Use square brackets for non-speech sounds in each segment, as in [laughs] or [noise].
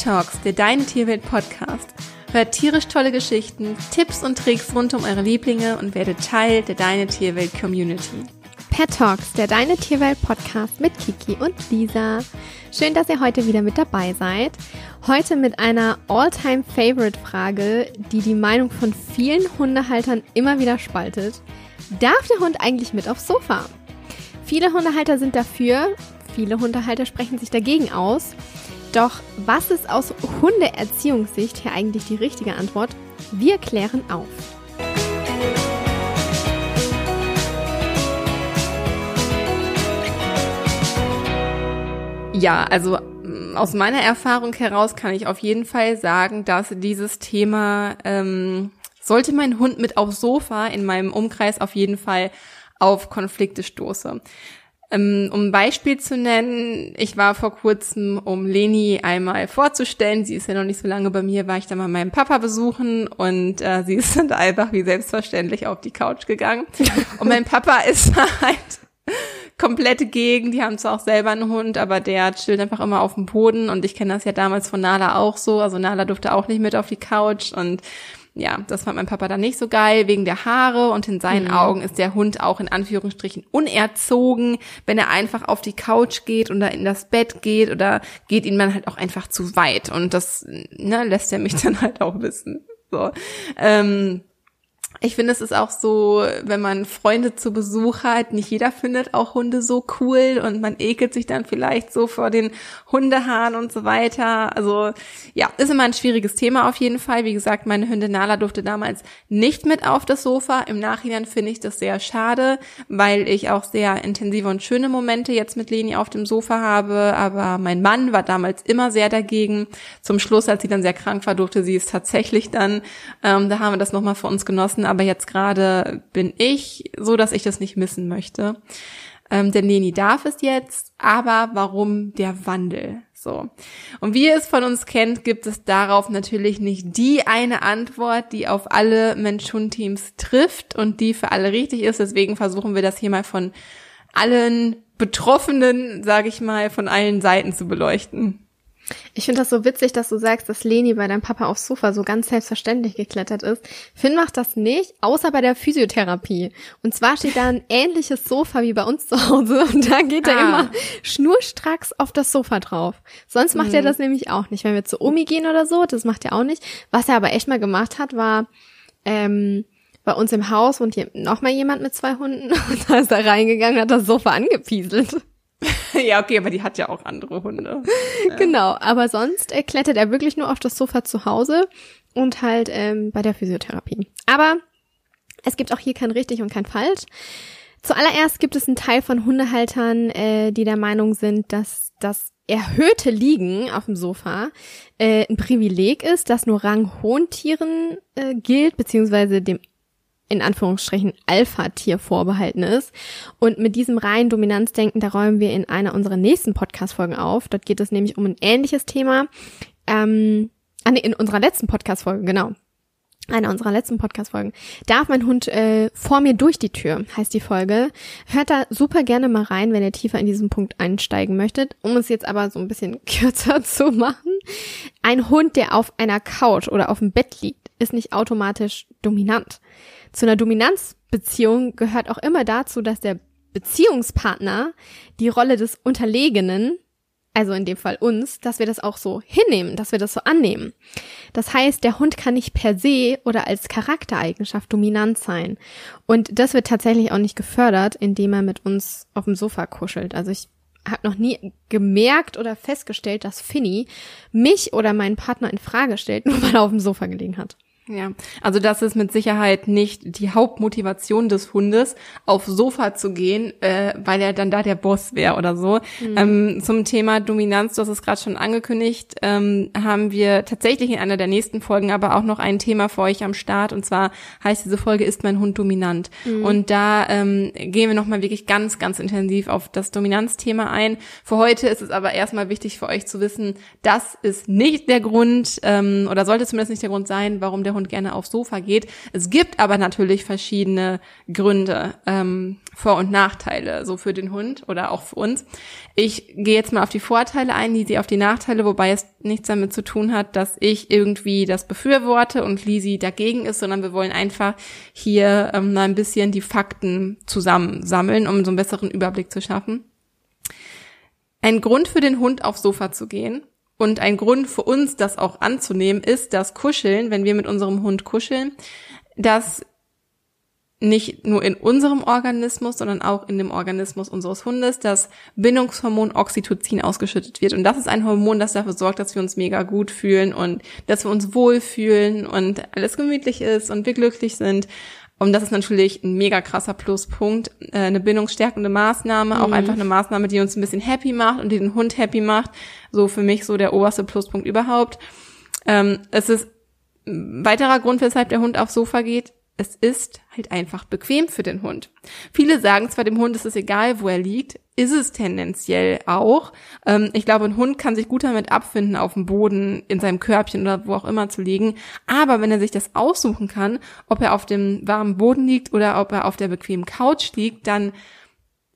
Pet Talks, der Deine Tierwelt Podcast. Hört tierisch tolle Geschichten, Tipps und Tricks rund um eure Lieblinge und werdet Teil der Deine Tierwelt Community. Pet Talks, der Deine Tierwelt Podcast mit Kiki und Lisa. Schön, dass ihr heute wieder mit dabei seid. Heute mit einer All-Time Favorite Frage, die die Meinung von vielen Hundehaltern immer wieder spaltet. Darf der Hund eigentlich mit aufs Sofa? Viele Hundehalter sind dafür, viele Hundehalter sprechen sich dagegen aus. Doch was ist aus Hundeerziehungssicht hier eigentlich die richtige Antwort? Wir klären auf. Ja, also mm, aus meiner Erfahrung heraus kann ich auf jeden Fall sagen, dass dieses Thema ähm, sollte mein Hund mit aufs Sofa in meinem Umkreis auf jeden Fall auf Konflikte stoße. Ähm, um ein Beispiel zu nennen, ich war vor kurzem, um Leni einmal vorzustellen, sie ist ja noch nicht so lange bei mir, war ich da mal meinen Papa besuchen und äh, sie [laughs] ist dann einfach wie selbstverständlich auf die Couch gegangen. Und mein Papa [laughs] ist halt komplette Gegend. Die haben zwar auch selber einen Hund, aber der chillt einfach immer auf dem Boden. Und ich kenne das ja damals von Nala auch so. Also Nala durfte auch nicht mit auf die Couch. Und ja, das fand mein Papa dann nicht so geil wegen der Haare. Und in seinen mhm. Augen ist der Hund auch in Anführungsstrichen unerzogen, wenn er einfach auf die Couch geht oder in das Bett geht oder geht ihm dann halt auch einfach zu weit. Und das ne, lässt er mich [laughs] dann halt auch wissen. So. Ähm, ich finde, es ist auch so, wenn man Freunde zu Besuch hat, nicht jeder findet auch Hunde so cool und man ekelt sich dann vielleicht so vor den Hundehaaren und so weiter. Also ja, ist immer ein schwieriges Thema auf jeden Fall. Wie gesagt, meine Hündin Nala durfte damals nicht mit auf das Sofa. Im Nachhinein finde ich das sehr schade, weil ich auch sehr intensive und schöne Momente jetzt mit Leni auf dem Sofa habe. Aber mein Mann war damals immer sehr dagegen. Zum Schluss, als sie dann sehr krank war, durfte sie es tatsächlich dann. Ähm, da haben wir das nochmal für uns genossen aber jetzt gerade bin ich so, dass ich das nicht missen möchte. Ähm, denn Leni darf es jetzt, aber warum der Wandel? So. Und wie ihr es von uns kennt, gibt es darauf natürlich nicht die eine Antwort, die auf alle Mensch-Hund-Teams trifft und die für alle richtig ist. Deswegen versuchen wir das hier mal von allen Betroffenen, sage ich mal, von allen Seiten zu beleuchten. Ich finde das so witzig, dass du sagst, dass Leni bei deinem Papa aufs Sofa so ganz selbstverständlich geklettert ist. Finn macht das nicht, außer bei der Physiotherapie. Und zwar steht da ein ähnliches Sofa wie bei uns zu Hause [laughs] und da geht ah. er immer schnurstracks auf das Sofa drauf. Sonst macht mhm. er das nämlich auch nicht. Wenn wir zu Omi gehen oder so, das macht er auch nicht. Was er aber echt mal gemacht hat, war ähm, bei uns im Haus und hier noch mal jemand mit zwei Hunden [laughs] und da ist er reingegangen, hat das Sofa angepieselt. [laughs] ja, okay, aber die hat ja auch andere Hunde. [laughs] Ja. Genau, aber sonst äh, klettert er wirklich nur auf das Sofa zu Hause und halt ähm, bei der Physiotherapie. Aber es gibt auch hier kein richtig und kein falsch. Zuallererst gibt es einen Teil von Hundehaltern, äh, die der Meinung sind, dass das erhöhte Liegen auf dem Sofa äh, ein Privileg ist, das nur ranghohen Tieren äh, gilt, beziehungsweise dem in Anführungsstrichen Alpha-Tier vorbehalten ist. Und mit diesem reinen Dominanzdenken, da räumen wir in einer unserer nächsten Podcast-Folgen auf. Dort geht es nämlich um ein ähnliches Thema. Ähm, ah, nee, in unserer letzten Podcast-Folge, genau. Einer unserer letzten Podcast-Folgen. Darf mein Hund äh, vor mir durch die Tür, heißt die Folge. Hört da super gerne mal rein, wenn ihr tiefer in diesen Punkt einsteigen möchtet. Um es jetzt aber so ein bisschen [laughs] kürzer zu machen. Ein Hund, der auf einer Couch oder auf dem Bett liegt, ist nicht automatisch dominant. Zu einer Dominanzbeziehung gehört auch immer dazu, dass der Beziehungspartner die Rolle des Unterlegenen, also in dem Fall uns, dass wir das auch so hinnehmen, dass wir das so annehmen. Das heißt, der Hund kann nicht per se oder als Charaktereigenschaft dominant sein. Und das wird tatsächlich auch nicht gefördert, indem er mit uns auf dem Sofa kuschelt. Also ich habe noch nie gemerkt oder festgestellt, dass Finny mich oder meinen Partner in Frage stellt, [laughs] nur weil er auf dem Sofa gelegen hat. Ja, also das ist mit Sicherheit nicht die Hauptmotivation des Hundes, auf Sofa zu gehen, äh, weil er dann da der Boss wäre oder so. Mhm. Ähm, zum Thema Dominanz, du hast es gerade schon angekündigt, ähm, haben wir tatsächlich in einer der nächsten Folgen aber auch noch ein Thema für euch am Start und zwar heißt diese Folge Ist mein Hund dominant? Mhm. Und da ähm, gehen wir nochmal wirklich ganz, ganz intensiv auf das Dominanzthema ein. Für heute ist es aber erstmal wichtig für euch zu wissen, das ist nicht der Grund ähm, oder sollte zumindest nicht der Grund sein, warum der Hund Hund gerne aufs Sofa geht. Es gibt aber natürlich verschiedene Gründe, ähm, Vor- und Nachteile, so für den Hund oder auch für uns. Ich gehe jetzt mal auf die Vorteile ein, Lisi auf die Nachteile, wobei es nichts damit zu tun hat, dass ich irgendwie das befürworte und Lisi dagegen ist, sondern wir wollen einfach hier ähm, ein bisschen die Fakten zusammensammeln, um so einen besseren Überblick zu schaffen. Ein Grund für den Hund aufs Sofa zu gehen und ein Grund für uns, das auch anzunehmen, ist das Kuscheln, wenn wir mit unserem Hund kuscheln, dass nicht nur in unserem Organismus, sondern auch in dem Organismus unseres Hundes das Bindungshormon Oxytocin ausgeschüttet wird. Und das ist ein Hormon, das dafür sorgt, dass wir uns mega gut fühlen und dass wir uns wohlfühlen und alles gemütlich ist und wir glücklich sind. Und das ist natürlich ein mega krasser Pluspunkt, äh, eine bindungsstärkende Maßnahme, mhm. auch einfach eine Maßnahme, die uns ein bisschen happy macht und die den Hund happy macht. So für mich so der oberste Pluspunkt überhaupt. Ähm, es ist ein weiterer Grund, weshalb der Hund aufs Sofa geht, es ist halt einfach bequem für den Hund. Viele sagen zwar dem Hund, es ist egal, wo er liegt, ist es tendenziell auch. Ähm, ich glaube, ein Hund kann sich gut damit abfinden, auf dem Boden, in seinem Körbchen oder wo auch immer zu liegen. Aber wenn er sich das aussuchen kann, ob er auf dem warmen Boden liegt oder ob er auf der bequemen Couch liegt, dann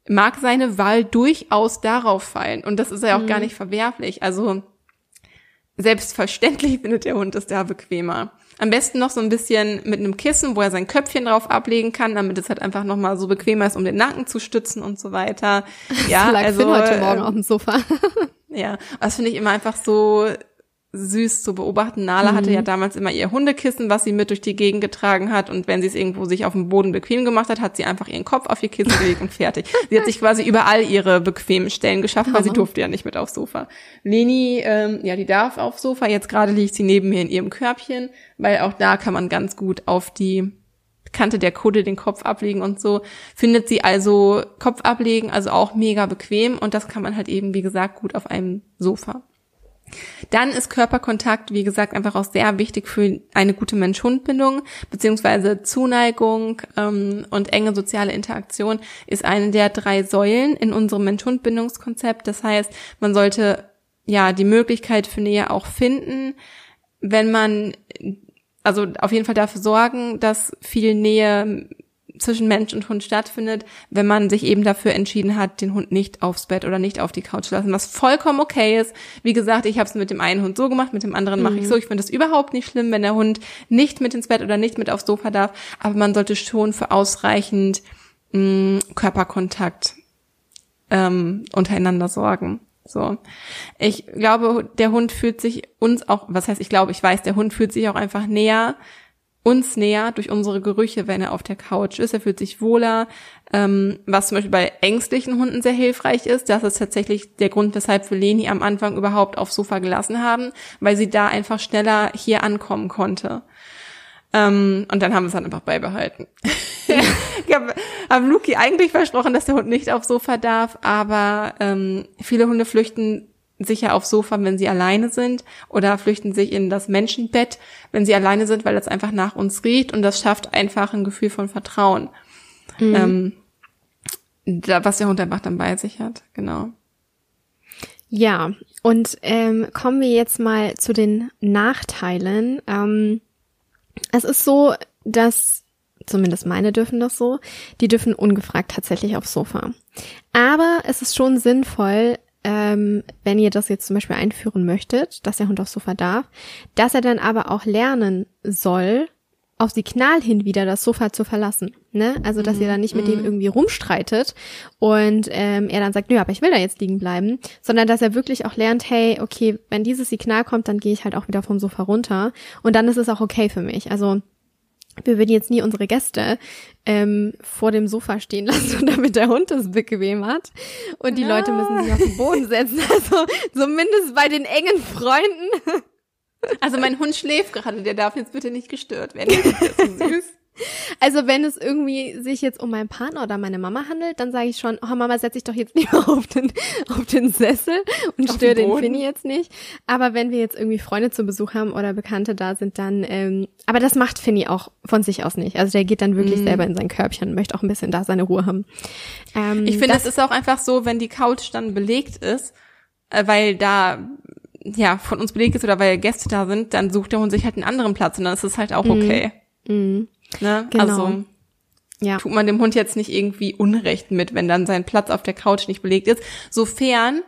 mag seine Wahl durchaus darauf fallen. Und das ist ja auch mhm. gar nicht verwerflich. Also selbstverständlich [laughs] findet der Hund es da bequemer. Am besten noch so ein bisschen mit einem Kissen, wo er sein Köpfchen drauf ablegen kann, damit es halt einfach nochmal so bequemer ist, um den Nacken zu stützen und so weiter. [laughs] Ja, also Finn heute Morgen äh, auf dem Sofa. [laughs] ja, das finde ich immer einfach so süß zu beobachten. Nala mhm. hatte ja damals immer ihr Hundekissen, was sie mit durch die Gegend getragen hat. Und wenn sie es irgendwo sich auf dem Boden bequem gemacht hat, hat sie einfach ihren Kopf auf ihr Kissen gelegt und fertig. [laughs] Sie hat sich quasi überall ihre bequemen Stellen geschafft, weil sie durfte ja nicht mit aufs Sofa. Leni, ähm, ja, die darf aufs Sofa. Jetzt gerade liegt sie neben mir in ihrem Körbchen, weil auch da kann man ganz gut auf die Kante der Kutte den Kopf ablegen und so. Findet sie also Kopf ablegen, also auch mega bequem. Und das kann man halt eben, wie gesagt, gut auf einem Sofa. Dann ist Körperkontakt, wie gesagt, einfach auch sehr wichtig für eine gute Mensch-Hund-Bindung, beziehungsweise Zuneigung ähm, und enge soziale Interaktion ist eine der drei Säulen in unserem Mensch-Hund-Bindungskonzept. Das heißt, man sollte ja die Möglichkeit für Nähe auch finden, wenn man also auf jeden Fall dafür sorgen, dass viel Nähe zwischen Mensch und Hund stattfindet, wenn man sich eben dafür entschieden hat, den Hund nicht aufs Bett oder nicht auf die Couch zu lassen, was vollkommen okay ist. Wie gesagt, ich habe es mit dem einen Hund so gemacht, mit dem anderen mhm. mache ich so. Ich finde es überhaupt nicht schlimm, wenn der Hund nicht mit ins Bett oder nicht mit aufs Sofa darf, aber man sollte schon für ausreichend mh, mm, Körperkontakt ähm, untereinander sorgen. So. Ich glaube, der Hund fühlt sich uns auch, was heißt ich glaube, ich weiß, der Hund fühlt sich auch einfach näher, uns näher durch unsere Gerüche, wenn er auf der Couch ist. Er fühlt sich wohler, ähm, was zum Beispiel bei ängstlichen Hunden sehr hilfreich ist. Das ist tatsächlich der Grund, weshalb wir Leni am Anfang überhaupt aufs Sofa gelassen haben, weil sie da einfach schneller hier ankommen konnte. Ähm, und dann haben wir es dann einfach beibehalten. [laughs] ich habe hab Luki eigentlich versprochen, dass der Hund nicht aufs Sofa darf, aber ähm, viele Hunde flüchten sicher aufs Sofa, wenn sie alleine sind oder flüchten sich in das Menschenbett, wenn sie alleine sind, weil das einfach nach uns riecht und das schafft einfach ein Gefühl von Vertrauen. Mhm. Ähm, da, was der Hund einfach dann bei sich hat, genau. Ja, und ähm, kommen wir jetzt mal zu den Nachteilen. Ähm, es ist so, dass zumindest meine dürfen das so, die dürfen ungefragt tatsächlich aufs Sofa. Aber es ist schon sinnvoll, ähm, wenn ihr das jetzt zum Beispiel einführen möchtet, dass der Hund aufs Sofa darf, dass er dann aber auch lernen soll, auf Signal hin wieder das Sofa zu verlassen. Ne? Also, dass ihr dann nicht mit dem mhm. irgendwie rumstreitet und ähm, er dann sagt, nö, aber ich will da jetzt liegen bleiben, sondern dass er wirklich auch lernt, hey, okay, wenn dieses Signal kommt, dann gehe ich halt auch wieder vom Sofa runter und dann ist es auch okay für mich. Also wir würden jetzt nie unsere Gäste ähm, vor dem Sofa stehen lassen, [laughs] damit der Hund es bequem hat. Und die ja. Leute müssen sich auf den Boden [laughs] setzen. Also zumindest bei den engen Freunden. Also mein Hund schläft gerade, der darf jetzt bitte nicht gestört werden. [laughs] Das ist so süß. Also wenn es irgendwie sich jetzt um meinen Partner oder meine Mama handelt, dann sage ich schon, oh Mama, setz dich doch jetzt [laughs] lieber auf den, auf den Sessel und störe den, den Finny jetzt nicht. Aber wenn wir jetzt irgendwie Freunde zu Besuch haben oder Bekannte da sind, dann, ähm, aber das macht Finny auch von sich aus nicht. Also der geht dann wirklich mm. selber in sein Körbchen und möchte auch ein bisschen da seine Ruhe haben. Ähm, ich finde, es ist auch einfach so, wenn die Couch dann belegt ist, äh, weil da ja von uns belegt ist oder weil Gäste da sind, dann sucht der Hund sich halt einen anderen Platz und dann ist es halt auch okay. Mhm. Ne? Genau. Also Ja. tut man dem Hund jetzt nicht irgendwie Unrecht mit, wenn dann sein Platz auf der Couch nicht belegt ist, sofern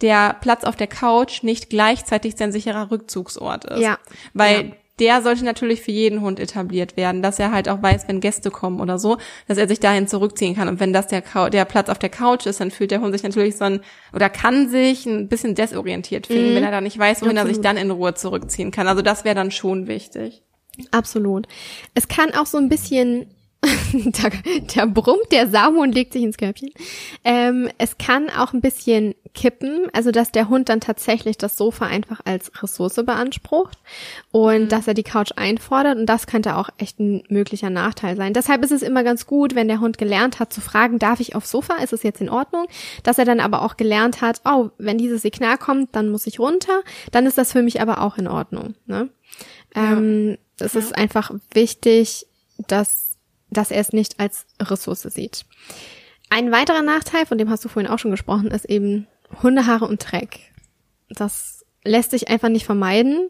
der Platz auf der Couch nicht gleichzeitig sein sicherer Rückzugsort ist. Ja. Weil Ja. der sollte natürlich für jeden Hund etabliert werden, dass er halt auch weiß, wenn Gäste kommen oder so, dass er sich dahin zurückziehen kann. Und wenn das der, der Platz auf der Couch ist, dann fühlt der Hund sich natürlich so ein, oder kann sich ein bisschen desorientiert fühlen, Mhm. wenn er da nicht weiß, wohin er sich Absolut. dann in Ruhe zurückziehen kann. Also das wäre dann schon wichtig. Absolut. Es kann auch so ein bisschen, [laughs] da, da brummt der Samu und legt sich ins Körbchen. Ähm, es kann auch ein bisschen kippen, also dass der Hund dann tatsächlich das Sofa einfach als Ressource beansprucht und dass er die Couch einfordert und das könnte auch echt ein möglicher Nachteil sein. Deshalb ist es immer ganz gut, wenn der Hund gelernt hat zu fragen, darf ich aufs Sofa, ist es jetzt in Ordnung? Dass er dann aber auch gelernt hat, oh, wenn dieses Signal kommt, dann muss ich runter, dann ist das für mich aber auch in Ordnung. Ne? Ähm, es ist einfach wichtig, dass, dass er es nicht als Ressource sieht. Ein weiterer Nachteil, von dem hast du vorhin auch schon gesprochen, ist eben Hundehaare und Dreck. Das lässt sich einfach nicht vermeiden.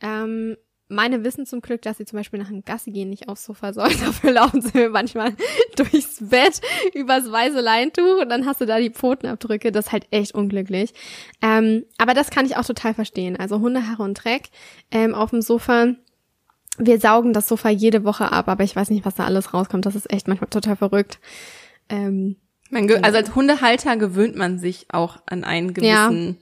Ähm, meine wissen zum Glück, dass sie zum Beispiel nach dem Gassi gehen nicht aufs Sofa sollen. [laughs] Dafür laufen sie mir manchmal [laughs] durchs Bett, übers weiße Leintuch und dann hast du da die Pfotenabdrücke. Das ist halt echt unglücklich. Ähm, aber das kann ich auch total verstehen. Also Hundehaare und Dreck ähm, auf dem Sofa. Wir saugen das Sofa jede Woche ab, aber ich weiß nicht, was da alles rauskommt. Das ist echt manchmal total verrückt. Ähm, also als Hundehalter gewöhnt man sich auch an einen gewissen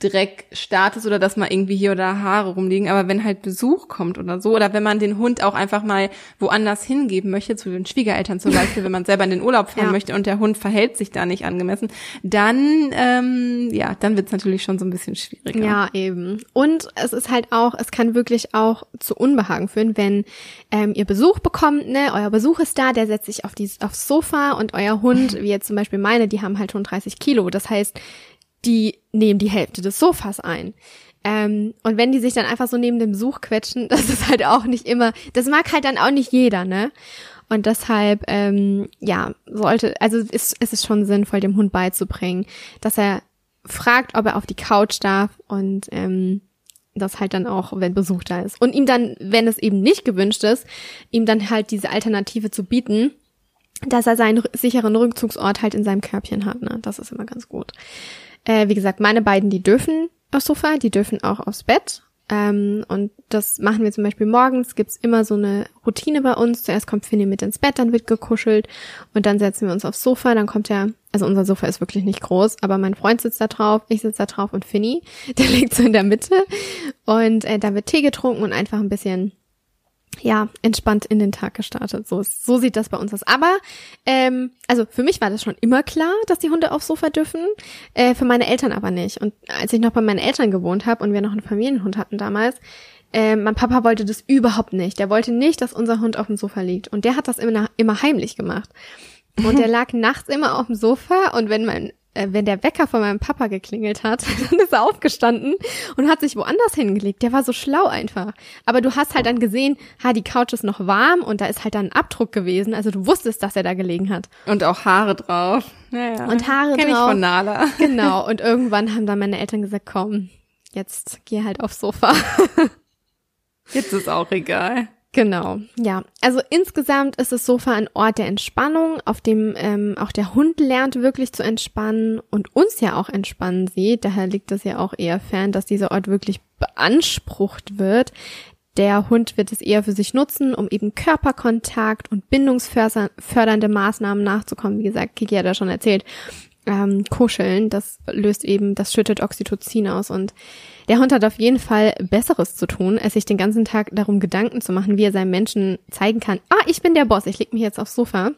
Dreckstatus oder dass mal irgendwie hier oder Haare rumliegen. Aber wenn halt Besuch kommt oder so, oder wenn man den Hund auch einfach mal woanders hingeben möchte, zu den Schwiegereltern zum Beispiel, wenn man selber in den Urlaub fahren Ja. möchte und der Hund verhält sich da nicht angemessen, dann, ähm, ja, dann wird's natürlich schon so ein bisschen schwieriger. Ja, eben. Und es ist halt auch, es kann wirklich auch zu Unbehagen führen, wenn ähm, ihr Besuch bekommt, ne, euer Besuch ist da, der setzt sich auf die, aufs Sofa und euer Hund, wie jetzt zum Beispiel meine, die haben halt schon 30 Kilo. Das heißt, die nehmen die Hälfte des Sofas ein. Ähm, und wenn die sich dann einfach so neben dem Besuch quetschen, [laughs] das ist halt auch nicht immer, das mag halt dann auch nicht jeder, ne? Und deshalb, ähm, ja, sollte, also ist, ist es schon sinnvoll, dem Hund beizubringen, dass er fragt, ob er auf die Couch darf und ähm, das halt dann auch, wenn Besuch da ist. Und ihm dann, wenn es eben nicht gewünscht ist, ihm dann halt diese Alternative zu bieten, dass er seinen sicheren Rückzugsort halt in seinem Körbchen hat. Ne? Das ist immer ganz gut. Äh, wie gesagt, meine beiden, die dürfen aufs Sofa, die dürfen auch aufs Bett. Ähm, und das machen wir zum Beispiel morgens. Gibt's immer so eine Routine bei uns. Zuerst kommt Finny mit ins Bett, dann wird gekuschelt und dann setzen wir uns aufs Sofa. Dann kommt er, also unser Sofa ist wirklich nicht groß, aber mein Freund sitzt da drauf, ich sitze da drauf und Finny, [laughs] der liegt so in der Mitte. Und äh, da wird Tee getrunken und einfach ein bisschen ja, entspannt in den Tag gestartet. So, ist- so sieht das bei uns aus. Aber, ähm, also für mich war das schon immer klar, dass die Hunde aufs Sofa dürfen, äh, für meine Eltern aber nicht. Und als ich noch bei meinen Eltern gewohnt habe und wir noch einen Familienhund hatten damals, äh, mein Papa wollte das überhaupt nicht. Der wollte nicht, dass unser Hund auf dem Sofa liegt. Und der hat das immer, immer heimlich gemacht. Und der [laughs] lag nachts immer auf dem Sofa und wenn mein wenn der Wecker von meinem Papa geklingelt hat, [laughs] dann ist er aufgestanden und hat sich woanders hingelegt. Der war so schlau einfach. Aber du hast halt dann gesehen, ha, die Couch ist noch warm und da ist halt dann ein Abdruck gewesen. Also du wusstest, dass er da gelegen hat. Und auch Haare drauf. Ja, ja. Und Haare Kenn ich drauf. von Nala. [laughs] Genau. Und irgendwann haben dann meine Eltern gesagt, komm, jetzt geh halt aufs Sofa. [laughs] Jetzt ist auch egal. Genau, ja. Also insgesamt ist das Sofa ein Ort der Entspannung, auf dem ähm, auch der Hund lernt wirklich zu entspannen und uns ja auch entspannen sieht. Daher liegt es ja auch eher fern, dass dieser Ort wirklich beansprucht wird. Der Hund wird es eher für sich nutzen, um eben Körperkontakt und bindungsfördernde Maßnahmen nachzukommen. Wie gesagt, Kiki hat ja schon erzählt, ähm, kuscheln, das löst eben, das schüttet Oxytocin aus und der Hund hat auf jeden Fall Besseres zu tun, als sich den ganzen Tag darum Gedanken zu machen, wie er seinem Menschen zeigen kann, ah, ich bin der Boss, ich leg mich jetzt aufs Sofa.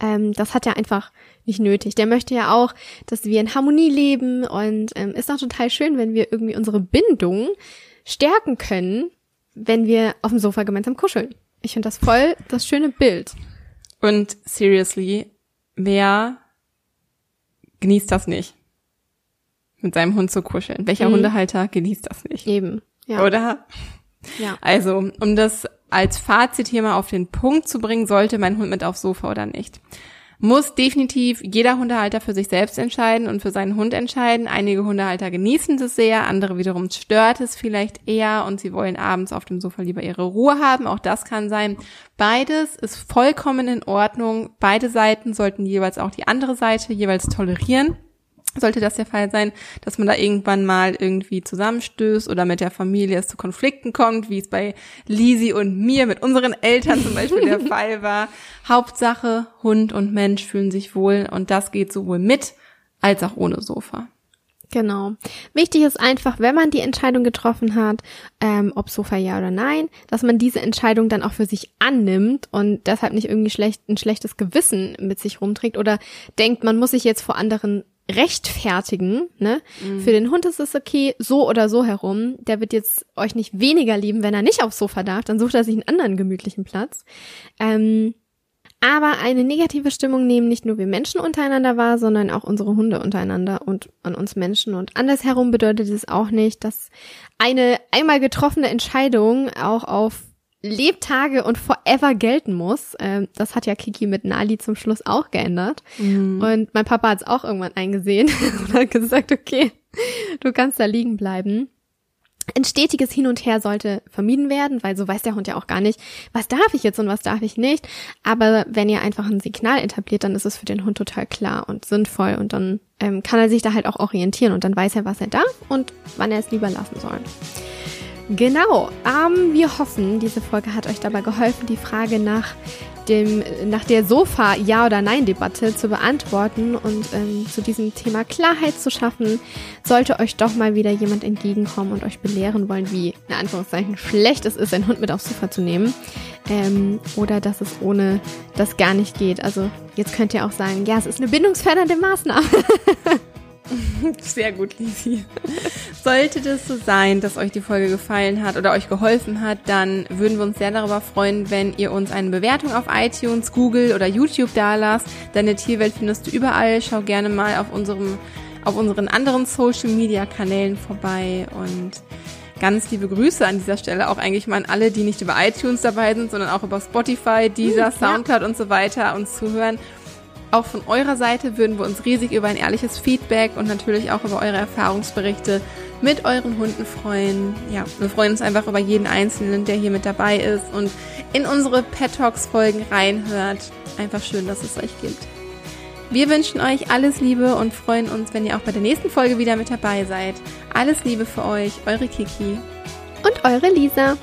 Ähm, das hat er einfach nicht nötig. Der möchte ja auch, dass wir in Harmonie leben und ähm, ist auch total schön, wenn wir irgendwie unsere Bindung stärken können, wenn wir auf dem Sofa gemeinsam kuscheln. Ich finde das voll das schöne Bild. Und seriously, wer genießt das nicht? Mit seinem Hund zu kuscheln. Welcher Mhm. Hundehalter genießt das nicht? Eben. Ja. Oder? Ja. Also, um das als Fazit hier mal auf den Punkt zu bringen, sollte mein Hund mit aufs Sofa oder nicht? Muss definitiv jeder Hundehalter für sich selbst entscheiden und für seinen Hund entscheiden. Einige Hundehalter genießen das sehr, andere wiederum stört es vielleicht eher und sie wollen abends auf dem Sofa lieber ihre Ruhe haben. Auch das kann sein. Beides ist vollkommen in Ordnung. Beide Seiten sollten jeweils auch die andere Seite jeweils tolerieren sollte das der Fall sein, dass man da irgendwann mal irgendwie zusammenstößt oder mit der Familie es zu Konflikten kommt, wie es bei Lisi und mir mit unseren Eltern zum Beispiel der [laughs] Fall war. Hauptsache, Hund und Mensch fühlen sich wohl und das geht sowohl mit als auch ohne Sofa. Genau. Wichtig ist einfach, wenn man die Entscheidung getroffen hat, ähm, ob Sofa ja oder nein, dass man diese Entscheidung dann auch für sich annimmt und deshalb nicht irgendwie schlecht, ein schlechtes Gewissen mit sich rumträgt oder denkt, man muss sich jetzt vor anderen rechtfertigen, ne? Mhm. Für den Hund ist es okay, so oder so herum. Der wird jetzt euch nicht weniger lieben, wenn er nicht aufs Sofa darf, dann sucht er sich einen anderen gemütlichen Platz. Ähm, aber eine negative Stimmung nehmen nicht nur wir Menschen untereinander wahr, sondern auch unsere Hunde untereinander und an uns Menschen. Und andersherum bedeutet es auch nicht, dass eine einmal getroffene Entscheidung auch auf Lebtage und forever gelten muss. Ähm, das hat ja Kiki mit Nali zum Schluss auch geändert. Mhm. Und mein Papa hat es auch irgendwann eingesehen [laughs] und hat gesagt, okay, du kannst da liegen bleiben. Ein stetiges Hin und Her sollte vermieden werden, weil so weiß der Hund ja auch gar nicht, was darf ich jetzt und was darf ich nicht. Aber wenn ihr einfach ein Signal etabliert, dann ist es für den Hund total klar und sinnvoll und dann ähm, kann er sich da halt auch orientieren und dann weiß er, was er darf und wann er es lieber lassen soll. Genau, ähm, wir hoffen, diese Folge hat euch dabei geholfen, die Frage nach dem, nach der Sofa Ja oder Nein Debatte zu beantworten und ähm, zu diesem Thema Klarheit zu schaffen. Sollte euch doch mal wieder jemand entgegenkommen und euch belehren wollen, wie in Anführungszeichen schlecht es ist, einen Hund mit aufs Sofa zu nehmen ähm, oder dass es ohne das gar nicht geht. Also jetzt könnt ihr auch sagen, ja, es ist eine bindungsfördernde Maßnahme. [laughs] Sehr gut, Lisi. Sollte das so sein, dass euch die Folge gefallen hat oder euch geholfen hat, dann würden wir uns sehr darüber freuen, wenn ihr uns eine Bewertung auf iTunes, Google oder YouTube dalasst. Deine Tierwelt findest du überall. Schau gerne mal auf unserem, auf unseren anderen Social Media Kanälen vorbei und ganz liebe Grüße an dieser Stelle auch eigentlich mal an alle, die nicht über iTunes dabei sind, sondern auch über Spotify, Deezer, Soundcloud ja. und so weiter uns zuhören. Auch von eurer Seite würden wir uns riesig über ein ehrliches Feedback und natürlich auch über eure Erfahrungsberichte mit euren Hunden freuen. Ja, wir freuen uns einfach über jeden Einzelnen, der hier mit dabei ist und in unsere Pet Talks Folgen reinhört. Einfach schön, dass es euch gibt. Wir wünschen euch alles Liebe und freuen uns, wenn ihr auch bei der nächsten Folge wieder mit dabei seid. Alles Liebe für euch, eure Kiki. Und eure Lisa.